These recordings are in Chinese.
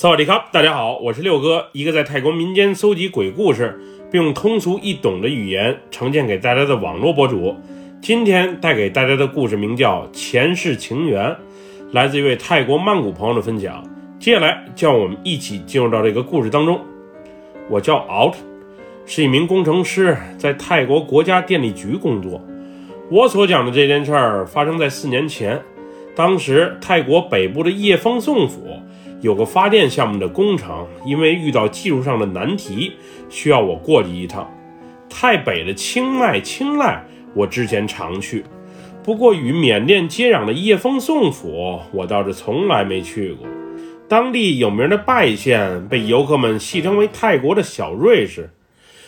萨瓦迪卡，大家好，我是六哥，一个在泰国民间搜集鬼故事，并用通俗易懂的语言呈现给大家的网络博主。今天带给大家的故事名叫《前世情缘》，来自一位泰国曼谷朋友的分享。接下来，就让我们一起进入到这个故事当中。我叫 Out，是一名工程师，在泰国国家电力局工作。我所讲的这件事儿发生在四年前，当时泰国北部的叶峰宋府。有个发电项目的工程，因为遇到技术上的难题，需要我过去一趟。太北的清迈、清迈，我之前常去，不过与缅甸接壤的叶峰宋府，我倒是从来没去过。当地有名的拜县，被游客们戏称为泰国的小瑞士。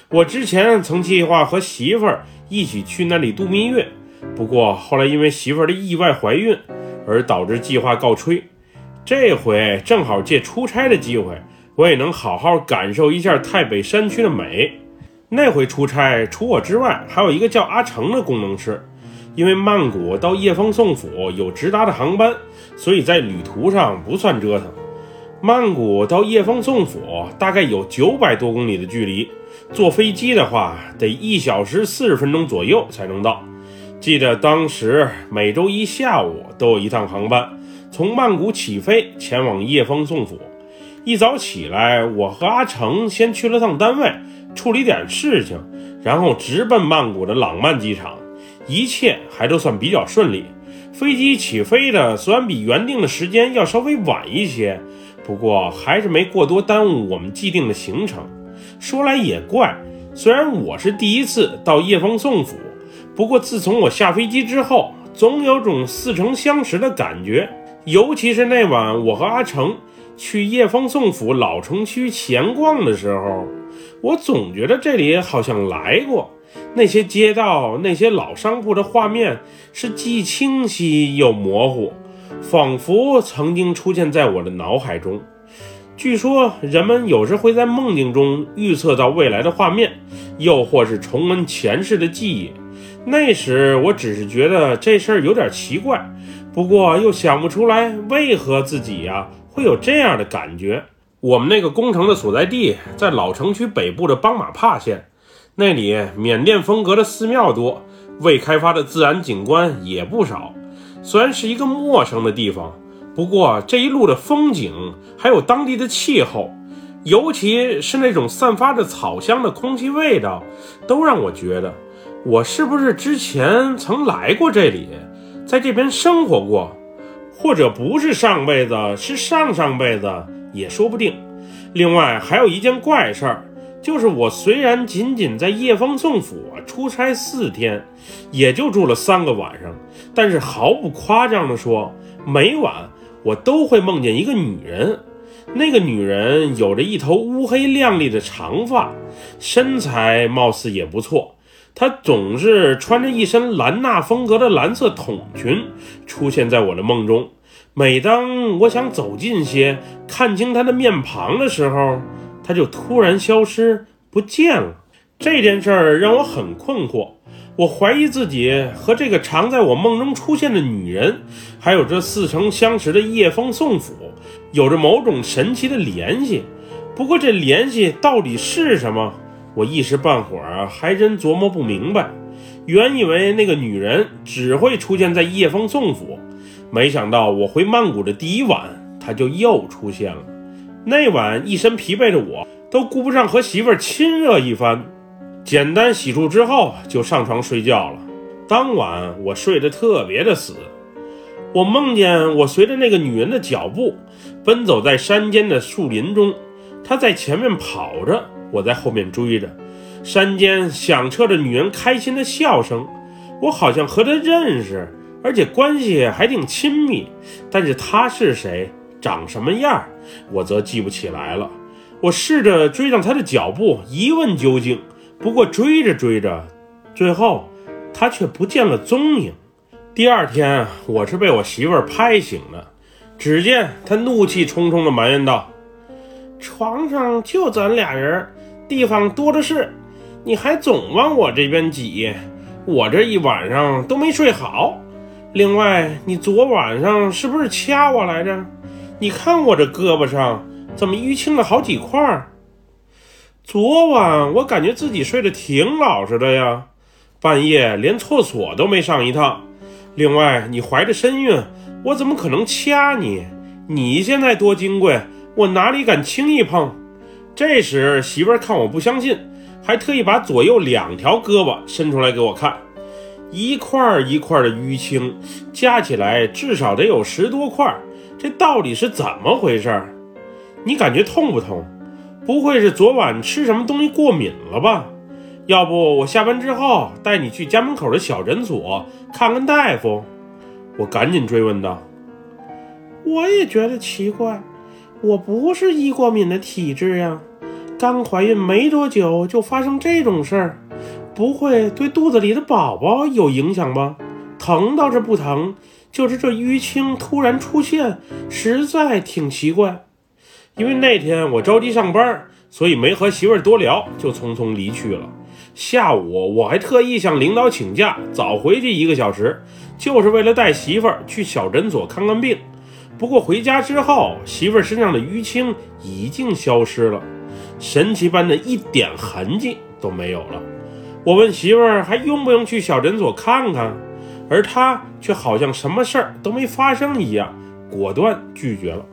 我之前曾计划和媳妇儿一起去那里度蜜月，不过后来因为媳妇儿的意外怀孕，而导致计划告吹。这回正好借出差的机会，我也能好好感受一下太北山区的美。那回出差，除我之外，还有一个叫阿成的工程师。因为曼谷到叶峰宋府有直达的航班，所以在旅途上不算折腾。曼谷到叶峰宋府大概有九百多公里的距离，坐飞机的话得一小时四十分钟左右才能到。记得当时每周一下午都有一趟航班。从曼谷起飞，前往叶峰宋府。一早起来，我和阿成先去了趟单位，处理点事情，然后直奔曼谷的朗曼机场。一切还都算比较顺利。飞机起飞的虽然比原定的时间要稍微晚一些，不过还是没过多耽误我们既定的行程。说来也怪，虽然我是第一次到叶峰宋府，不过自从我下飞机之后，总有种似曾相识的感觉。尤其是那晚，我和阿成去叶峰宋府老城区闲逛的时候，我总觉得这里好像来过。那些街道、那些老商铺的画面是既清晰又模糊，仿佛曾经出现在我的脑海中。据说人们有时会在梦境中预测到未来的画面，又或是重温前世的记忆。那时我只是觉得这事儿有点奇怪。不过又想不出来为何自己呀会有这样的感觉。我们那个工程的所在地在老城区北部的邦马帕县，那里缅甸风格的寺庙多，未开发的自然景观也不少。虽然是一个陌生的地方，不过这一路的风景还有当地的气候，尤其是那种散发着草香的空气味道，都让我觉得我是不是之前曾来过这里。在这边生活过，或者不是上辈子，是上上辈子也说不定。另外还有一件怪事儿，就是我虽然仅仅在叶峰宋府出差四天，也就住了三个晚上，但是毫不夸张地说，每晚我都会梦见一个女人。那个女人有着一头乌黑亮丽的长发，身材貌似也不错。她总是穿着一身兰纳风格的蓝色筒裙出现在我的梦中。每当我想走近些看清她的面庞的时候，她就突然消失不见了。这件事儿让我很困惑。我怀疑自己和这个常在我梦中出现的女人，还有这似曾相识的叶峰宋府，有着某种神奇的联系。不过这联系到底是什么？我一时半会儿还真琢磨不明白，原以为那个女人只会出现在叶风宋府，没想到我回曼谷的第一晚，她就又出现了。那晚一身疲惫的我，都顾不上和媳妇儿亲热一番，简单洗漱之后就上床睡觉了。当晚我睡得特别的死，我梦见我随着那个女人的脚步，奔走在山间的树林中，她在前面跑着。我在后面追着，山间响彻着女人开心的笑声。我好像和她认识，而且关系还挺亲密。但是她是谁，长什么样，我则记不起来了。我试着追上她的脚步，一问究竟。不过追着追着，最后她却不见了踪影。第二天，我是被我媳妇儿拍醒的。只见她怒气冲冲地埋怨道：“床上就咱俩人。”地方多的是，你还总往我这边挤，我这一晚上都没睡好。另外，你昨晚上是不是掐我来着？你看我这胳膊上怎么淤青了好几块？昨晚我感觉自己睡得挺老实的呀，半夜连厕所都没上一趟。另外，你怀着身孕，我怎么可能掐你？你现在多金贵，我哪里敢轻易碰？这时媳妇儿看我不相信，还特意把左右两条胳膊伸出来给我看，一块一块的淤青，加起来至少得有十多块。这到底是怎么回事？你感觉痛不痛？不会是昨晚吃什么东西过敏了吧？要不我下班之后带你去家门口的小诊所看看大夫。我赶紧追问道。我也觉得奇怪，我不是易过敏的体质呀，刚怀孕没多久就发生这种事儿，不会对肚子里的宝宝有影响吧？疼倒是不疼，就是这淤青突然出现，实在挺奇怪。因为那天我着急上班，所以没和媳妇儿多聊，就匆匆离去了。下午我还特意向领导请假，早回去一个小时，就是为了带媳妇儿去小诊所看看病。不过回家之后，媳妇身上的淤青已经消失了，神奇般的一点痕迹都没有了。我问媳妇儿还用不用去小诊所看看，而她却好像什么事儿都没发生一样，果断拒绝了。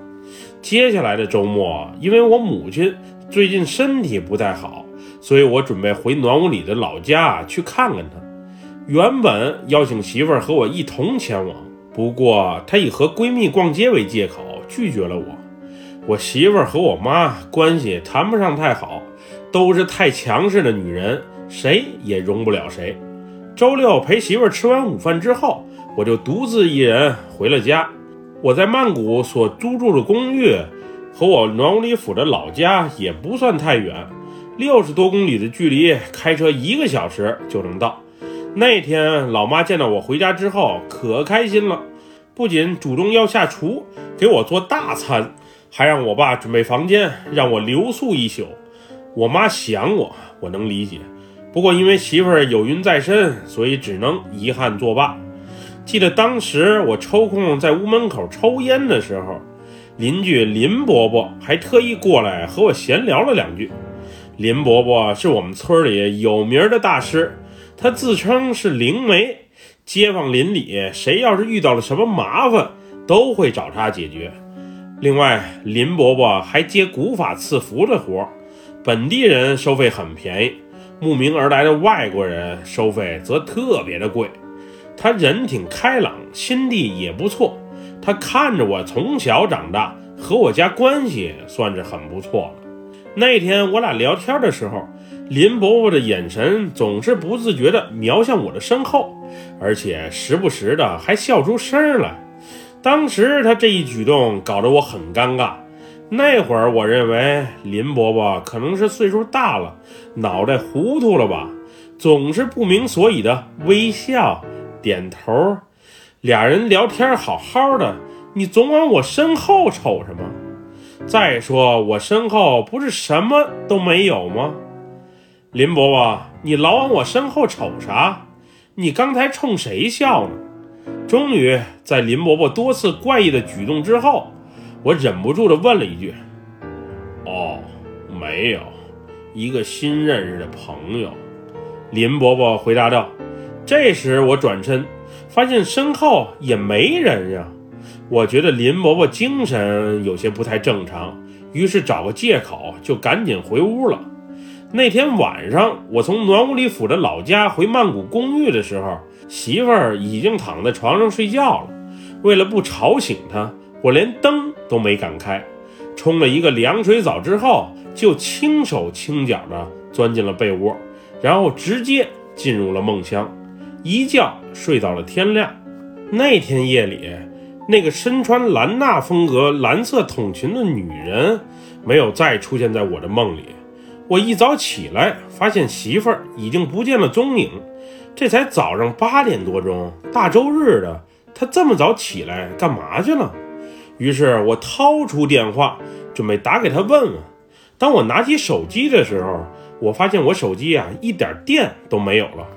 接下来的周末，因为我母亲最近身体不太好，所以我准备回暖屋里的老家去看看她。原本邀请媳妇儿和我一同前往。不过，她以和闺蜜逛街为借口拒绝了我。我媳妇儿和我妈关系谈不上太好，都是太强势的女人，谁也容不了谁。周六陪媳妇儿吃完午饭之后，我就独自一人回了家。我在曼谷所租住的公寓和我暖武里府的老家也不算太远，六十多公里的距离，开车一个小时就能到。那天，老妈见到我回家之后可开心了，不仅主动要下厨给我做大餐，还让我爸准备房间让我留宿一宿。我妈想我，我能理解，不过因为媳妇儿有孕在身，所以只能遗憾作罢。记得当时我抽空在屋门口抽烟的时候，邻居林伯伯还特意过来和我闲聊了两句。林伯伯是我们村里有名的大师。他自称是灵媒，街坊邻里谁要是遇到了什么麻烦，都会找他解决。另外，林伯伯还接古法赐福的活儿，本地人收费很便宜，慕名而来的外国人收费则特别的贵。他人挺开朗，心地也不错。他看着我从小长大，和我家关系算是很不错了。那天我俩聊天的时候。林伯伯的眼神总是不自觉地瞄向我的身后，而且时不时的还笑出声来。当时他这一举动搞得我很尴尬。那会儿我认为林伯伯可能是岁数大了，脑袋糊涂了吧，总是不明所以的微笑、点头。俩人聊天好好的，你总往我身后瞅什么？再说我身后不是什么都没有吗？林伯伯，你老往我身后瞅啥？你刚才冲谁笑呢？终于在林伯伯多次怪异的举动之后，我忍不住的问了一句：“哦，没有，一个新认识的朋友。”林伯伯回答道。这时我转身，发现身后也没人呀。我觉得林伯伯精神有些不太正常，于是找个借口就赶紧回屋了。那天晚上，我从暖武里府的老家回曼谷公寓的时候，媳妇儿已经躺在床上睡觉了。为了不吵醒她，我连灯都没敢开，冲了一个凉水澡之后，就轻手轻脚地钻进了被窝，然后直接进入了梦乡，一觉睡到了天亮。那天夜里，那个身穿兰纳风格蓝色筒裙的女人没有再出现在我的梦里。我一早起来，发现媳妇儿已经不见了踪影。这才早上八点多钟，大周日的，她这么早起来干嘛去了？于是我掏出电话，准备打给她问问。当我拿起手机的时候，我发现我手机啊一点电都没有了。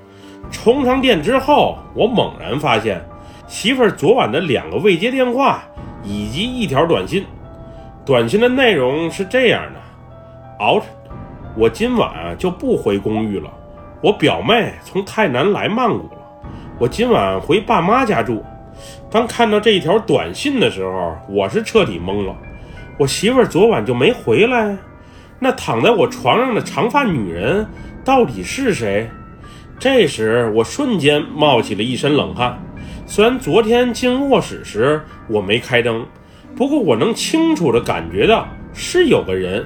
充上电之后，我猛然发现，媳妇儿昨晚的两个未接电话以及一条短信。短信的内容是这样的：熬着，我今晚就不回公寓了。我表妹从泰南来曼谷了，我今晚回爸妈家住。当看到这一条短信的时候，我是彻底懵了。我媳妇儿昨晚就没回来，那躺在我床上的长发女人到底是谁？这时我瞬间冒起了一身冷汗。虽然昨天进卧室时我没开灯，不过我能清楚地感觉到是有个人，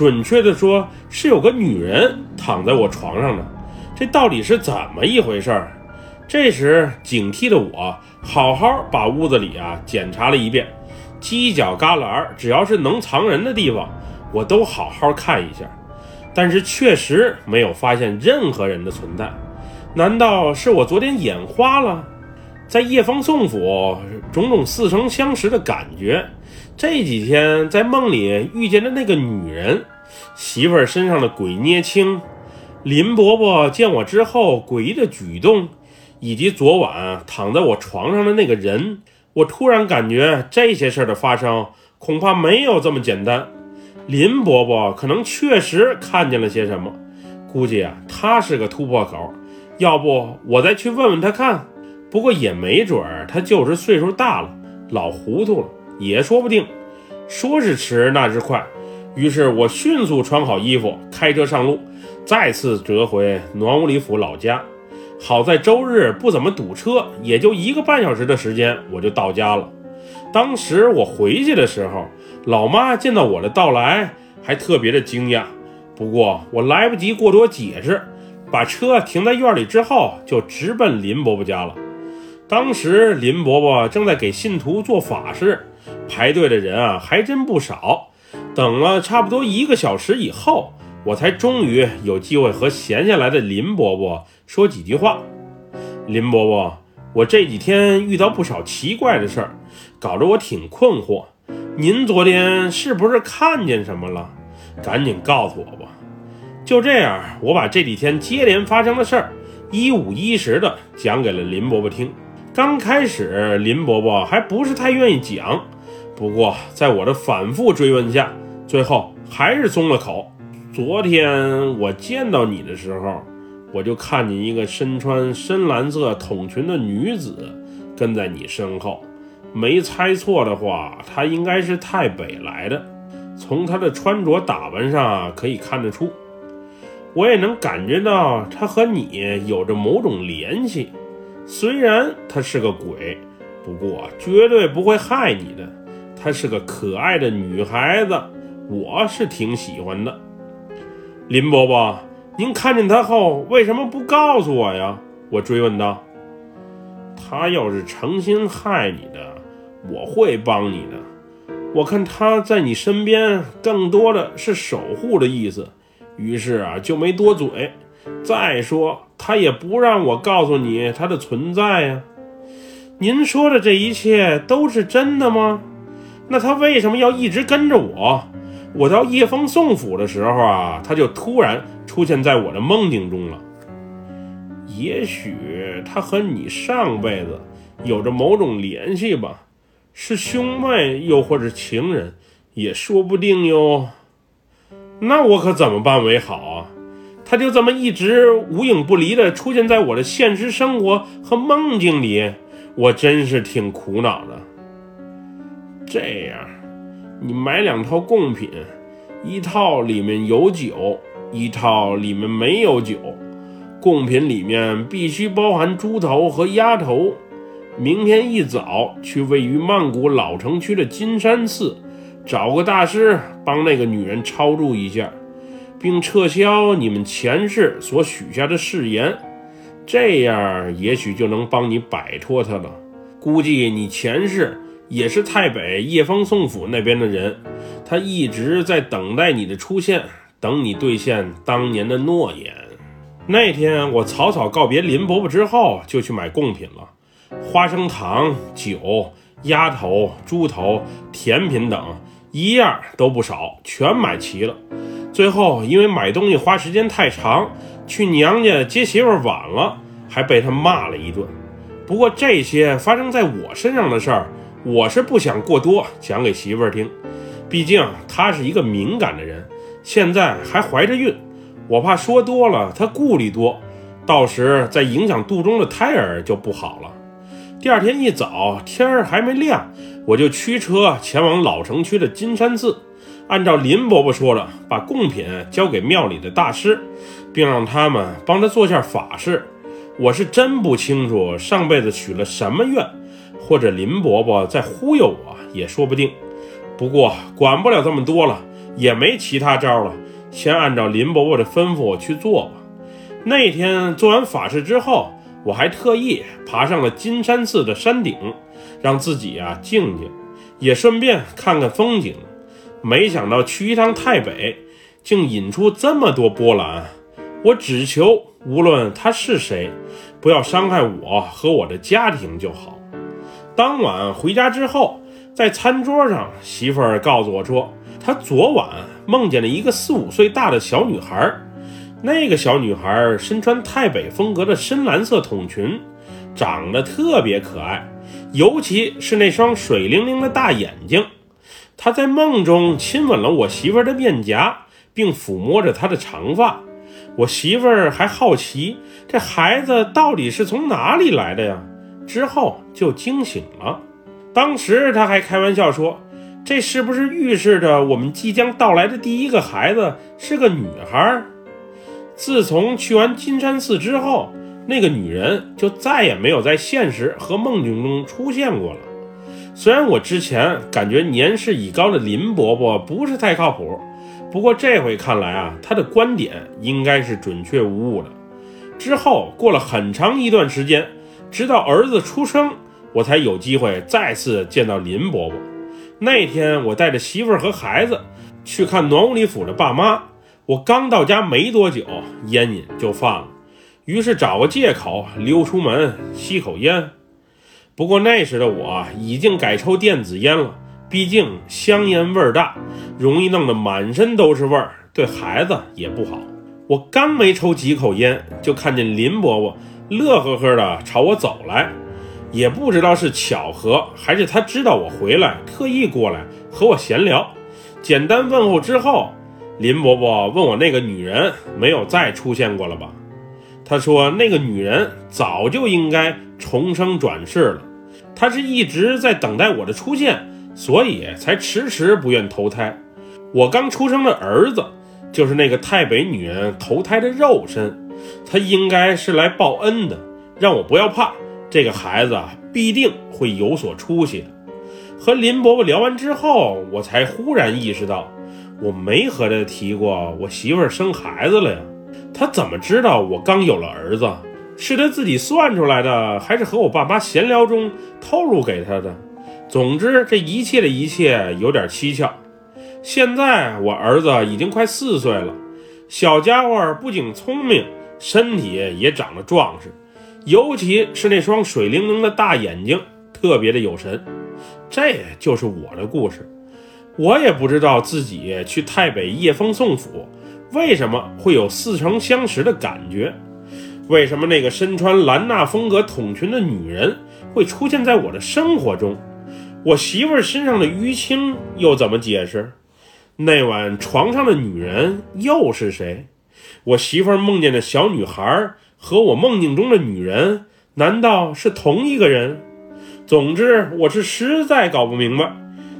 准确地说是有个女人躺在我床上的。这到底是怎么一回事儿？这时警惕的我好好把屋子里啊检查了一遍，犄角旮旯，只要是能藏人的地方，我都好好看一下。但是确实没有发现任何人的存在。难道是我昨天眼花了？在叶枫宋府，种种似曾相识的感觉。这几天在梦里遇见的那个女人，媳妇儿身上的鬼捏青，林伯伯见我之后诡异的举动，以及昨晚躺在我床上的那个人，我突然感觉这些事儿的发生恐怕没有这么简单。林伯伯可能确实看见了些什么，估计啊，他是个突破口。要不我再去问问他看。不过也没准儿，他就是岁数大了，老糊涂了，也说不定。说是迟，那是快。于是我迅速穿好衣服，开车上路，再次折回暖屋里府老家。好在周日不怎么堵车，也就一个半小时的时间，我就到家了。当时我回去的时候，老妈见到我的到来，还特别的惊讶。不过我来不及过多解释，把车停在院里之后，就直奔林伯伯家了。当时林伯伯正在给信徒做法事，排队的人啊还真不少。等了差不多一个小时以后，我才终于有机会和闲下来的林伯伯说几句话。林伯伯，我这几天遇到不少奇怪的事儿，搞得我挺困惑。您昨天是不是看见什么了？赶紧告诉我吧。就这样，我把这几天接连发生的事儿一五一十的讲给了林伯伯听。刚开始，林伯伯还不是太愿意讲，不过在我的反复追问下，最后还是松了口。昨天我见到你的时候，我就看见一个身穿深蓝色筒裙的女子跟在你身后。没猜错的话，她应该是太北来的。从她的穿着打扮上可以看得出，我也能感觉到她和你有着某种联系。虽然她是个鬼，不过绝对不会害你的。她是个可爱的女孩子，我是挺喜欢的。林伯伯，您看见她后为什么不告诉我呀？我追问道。她要是诚心害你的，我会帮你的。我看她在你身边更多的是守护的意思，于是啊就没多嘴。再说。她也不让我告诉你她的存在呀。您说的这一切都是真的吗？那他为什么要一直跟着我？我到叶枫宋府的时候啊，他就突然出现在我的梦境中了。也许他和你上辈子有着某种联系吧，是兄妹又或者情人，也说不定哟。那我可怎么办为好啊？他就这么一直无影不离地出现在我的现实生活和梦境里，我真是挺苦恼的。这样，你买两套贡品，一套里面有酒，一套里面没有酒。贡品里面必须包含猪头和鸭头。明天一早去位于曼谷老城区的金山寺，找个大师帮那个女人超度一下。并撤销你们前世所许下的誓言，这样也许就能帮你摆脱他了。估计你前世也是太北叶枫宋府那边的人，他一直在等待你的出现，等你兑现当年的诺言。那天我草草告别林伯伯之后，就去买贡品了，花生糖、酒、鸭头、猪头、甜品等，一样都不少，全买齐了。最后，因为买东西花时间太长，去娘家接媳妇晚了，还被他骂了一顿。不过这些发生在我身上的事儿，我是不想过多讲给媳妇儿听。毕竟她是一个敏感的人，现在还怀着孕，我怕说多了她顾虑多，到时再影响肚中的胎儿就不好了。第二天一早，天儿还没亮，我就驱车前往老城区的金山寺，按照林伯伯说的，把贡品交给庙里的大师，并让他们帮他做下法事。我是真不清楚上辈子许了什么愿，或者林伯伯在忽悠我也说不定。不过管不了这么多了，也没其他招了，先按照林伯伯的吩咐去做吧。那天做完法事之后。我还特意爬上了金山寺的山顶，让自己啊静静，也顺便看看风景。没想到去一趟太北，竟引出这么多波澜。我只求无论他是谁，不要伤害我和我的家庭就好。当晚回家之后，在餐桌上，媳妇儿告诉我说，她昨晚梦见了一个四五岁大的小女孩。那个小女孩身穿太北风格的深蓝色筒裙，长得特别可爱，尤其是那双水灵灵的大眼睛。她在梦中亲吻了我媳妇儿的面颊，并抚摸着她的长发。我媳妇儿还好奇这孩子到底是从哪里来的呀？之后就惊醒了。当时他还开玩笑说：“这是不是预示着我们即将到来的第一个孩子是个女孩？”自从去完金山寺之后，那个女人就再也没有在现实和梦境中出现过了。虽然我之前感觉年事已高的林伯伯不是太靠谱，不过这回看来啊，他的观点应该是准确无误的。之后过了很长一段时间，直到儿子出生，我才有机会再次见到林伯伯。那天我带着媳妇儿和孩子去看暖屋里府的爸妈。我刚到家没多久，烟瘾就犯了，于是找个借口溜出门吸口烟。不过那时的我已经改抽电子烟了，毕竟香烟味儿大，容易弄得满身都是味儿，对孩子也不好。我刚没抽几口烟，就看见林伯伯乐呵呵的朝我走来，也不知道是巧合还是他知道我回来，特意过来和我闲聊。简单问候之后。林伯伯问我：“那个女人没有再出现过了吧？”他说：“那个女人早就应该重生转世了，她是一直在等待我的出现，所以才迟迟不愿投胎。我刚出生的儿子就是那个太北女人投胎的肉身，他应该是来报恩的，让我不要怕，这个孩子啊必定会有所出息的。”和林伯伯聊完之后，我才忽然意识到。我没和他提过我媳妇儿生孩子了呀，他怎么知道我刚有了儿子？是他自己算出来的，还是和我爸妈闲聊中透露给他的？总之，这一切的一切有点蹊跷。现在我儿子已经快四岁了，小家伙不仅聪明，身体也长得壮实，尤其是那双水灵灵的大眼睛，特别的有神。这就是我的故事。我也不知道自己去太北夜风宋府，为什么会有似曾相识的感觉？为什么那个身穿兰纳风格筒裙的女人会出现在我的生活中？我媳妇儿身上的淤青又怎么解释？那晚床上的女人又是谁？我媳妇儿梦见的小女孩和我梦境中的女人难道是同一个人？总之，我是实在搞不明白。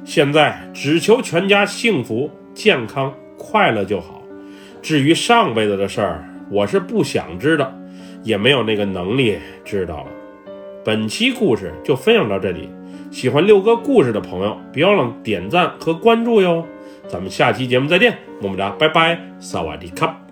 现在只求全家幸福、健康、快乐就好。至于上辈子的事儿，我是不想知道，也没有那个能力知道了。本期故事就分享到这里，喜欢六哥故事的朋友，别忘了点赞和关注哟。咱们下期节目再见，么么哒，拜拜，萨瓦迪卡。